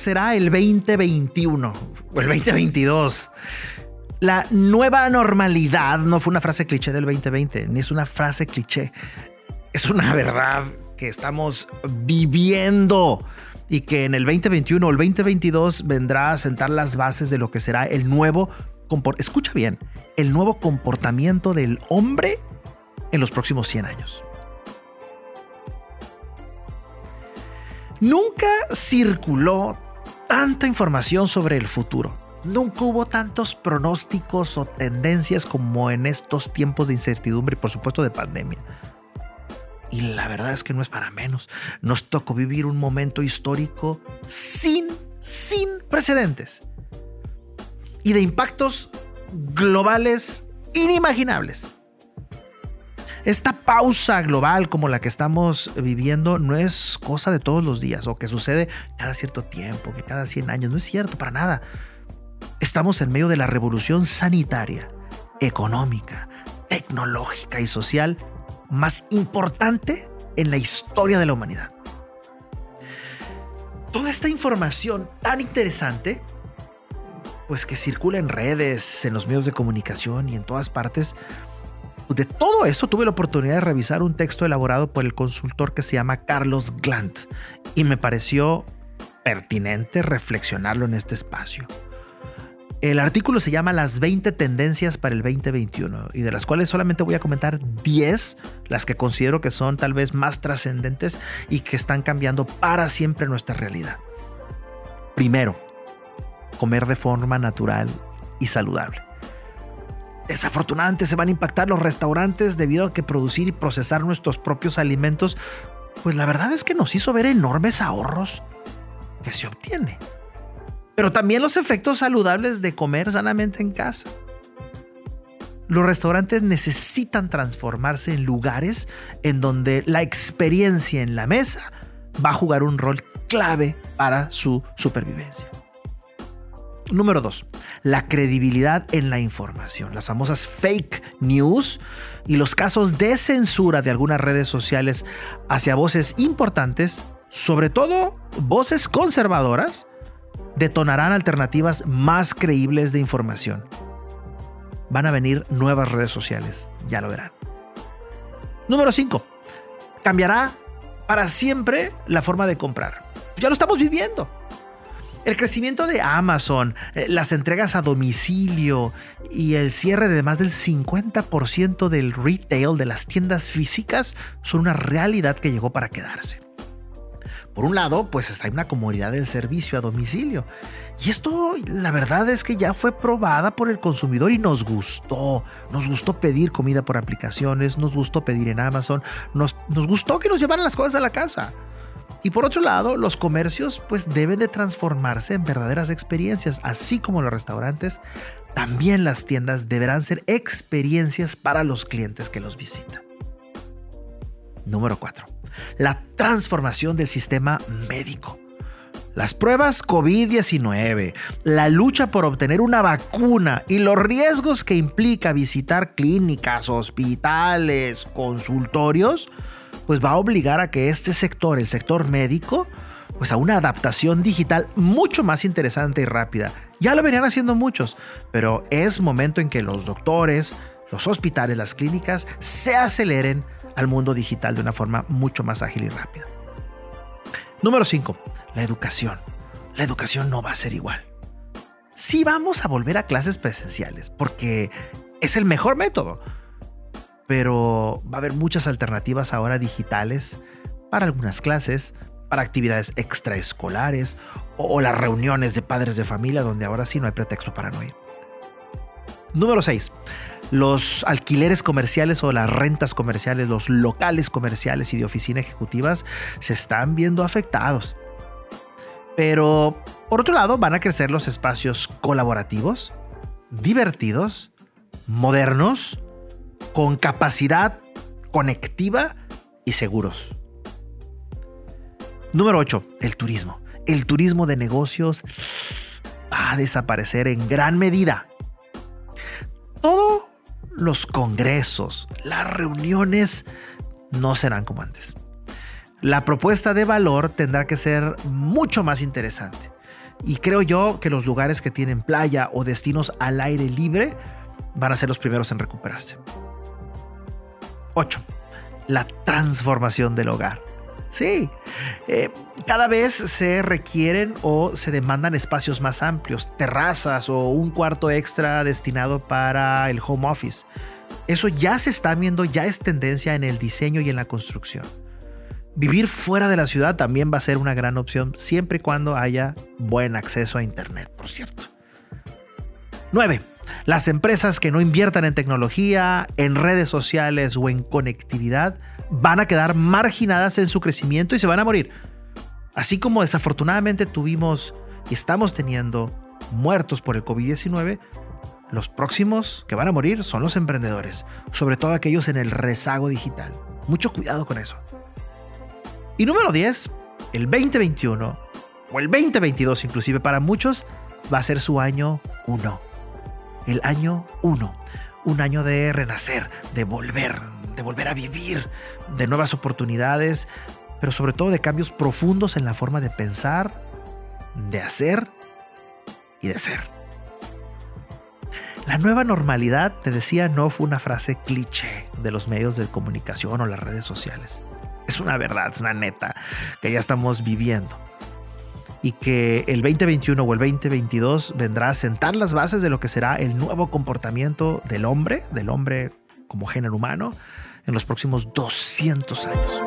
será el 2021 o el 2022. La nueva normalidad no fue una frase cliché del 2020, ni es una frase cliché. Es una verdad que estamos viviendo y que en el 2021 o el 2022 vendrá a sentar las bases de lo que será el nuevo, escucha bien, el nuevo comportamiento del hombre en los próximos 100 años. Nunca circuló tanta información sobre el futuro. Nunca hubo tantos pronósticos o tendencias como en estos tiempos de incertidumbre y por supuesto de pandemia. Y la verdad es que no es para menos. Nos tocó vivir un momento histórico sin, sin precedentes. Y de impactos globales inimaginables. Esta pausa global como la que estamos viviendo no es cosa de todos los días o que sucede cada cierto tiempo, que cada 100 años. No es cierto para nada. Estamos en medio de la revolución sanitaria, económica, tecnológica y social más importante en la historia de la humanidad. Toda esta información tan interesante, pues que circula en redes, en los medios de comunicación y en todas partes, de todo eso tuve la oportunidad de revisar un texto elaborado por el consultor que se llama Carlos Glant y me pareció pertinente reflexionarlo en este espacio. El artículo se llama Las 20 tendencias para el 2021 y de las cuales solamente voy a comentar 10, las que considero que son tal vez más trascendentes y que están cambiando para siempre nuestra realidad. Primero, comer de forma natural y saludable. Desafortunadamente se van a impactar los restaurantes debido a que producir y procesar nuestros propios alimentos, pues la verdad es que nos hizo ver enormes ahorros que se obtiene. Pero también los efectos saludables de comer sanamente en casa. Los restaurantes necesitan transformarse en lugares en donde la experiencia en la mesa va a jugar un rol clave para su supervivencia. Número dos, la credibilidad en la información. Las famosas fake news y los casos de censura de algunas redes sociales hacia voces importantes, sobre todo voces conservadoras, detonarán alternativas más creíbles de información. Van a venir nuevas redes sociales, ya lo verán. Número 5. Cambiará para siempre la forma de comprar. Ya lo estamos viviendo. El crecimiento de Amazon, eh, las entregas a domicilio y el cierre de más del 50% del retail de las tiendas físicas son una realidad que llegó para quedarse. Por un lado, pues está una comodidad del servicio a domicilio. Y esto, la verdad es que ya fue probada por el consumidor y nos gustó. Nos gustó pedir comida por aplicaciones, nos gustó pedir en Amazon, nos, nos gustó que nos llevaran las cosas a la casa. Y por otro lado, los comercios pues deben de transformarse en verdaderas experiencias, así como los restaurantes, también las tiendas deberán ser experiencias para los clientes que los visitan. Número 4. La transformación del sistema médico. Las pruebas COVID-19, la lucha por obtener una vacuna y los riesgos que implica visitar clínicas, hospitales, consultorios, pues va a obligar a que este sector, el sector médico, pues a una adaptación digital mucho más interesante y rápida. Ya lo venían haciendo muchos, pero es momento en que los doctores, los hospitales, las clínicas se aceleren al mundo digital de una forma mucho más ágil y rápida. Número 5. La educación. La educación no va a ser igual. Sí vamos a volver a clases presenciales porque es el mejor método pero va a haber muchas alternativas ahora digitales para algunas clases, para actividades extraescolares o, las reuniones de padres de familia donde ahora sí no hay pretexto para no ir. Número 6. Los alquileres comerciales o las rentas comerciales, los locales comerciales y de oficina ejecutivas se están viendo afectados. Pero, por otro lado, van a crecer los espacios colaborativos, divertidos, modernos, con capacidad conectiva y seguros. Número 8. El turismo. El turismo de negocios va a desaparecer en gran medida. Todos los congresos, las reuniones no serán como antes. La propuesta de valor tendrá que ser mucho más interesante. Y creo yo que los lugares que tienen playa o destinos al aire libre van a ser los primeros en recuperarse. 8. La transformación del hogar. Sí, eh, cada vez se requieren o se demandan espacios más amplios, terrazas o un cuarto extra destinado para el home office. Eso ya se está viendo, ya es tendencia en el diseño y en la construcción. Vivir fuera de la ciudad también va a ser una gran opción siempre y cuando haya buen acceso a Internet, por cierto. 9. Las empresas que no inviertan en tecnología, en redes sociales o en conectividad van a quedar marginadas en su crecimiento y se van a morir. Así como desafortunadamente tuvimos y estamos teniendo muertos por el COVID-19, los próximos que van a morir son los emprendedores, sobre todo aquellos en el rezago digital. Mucho cuidado con eso. Y número 10, el 2021 o el 2022 inclusive para muchos va a ser su año 1. El año 1. Un año de renacer, de volver, de volver a vivir, de nuevas oportunidades, pero sobre todo de cambios profundos en la forma de pensar, de hacer y de ser. La nueva normalidad, te decía, no fue una frase cliché de los medios de comunicación o las redes sociales. Es una verdad, es una neta que ya estamos viviendo. Y que el 2021 o el 2022 vendrá a sentar las bases de lo que será el nuevo comportamiento del hombre, del hombre como género humano, en los próximos 200 años.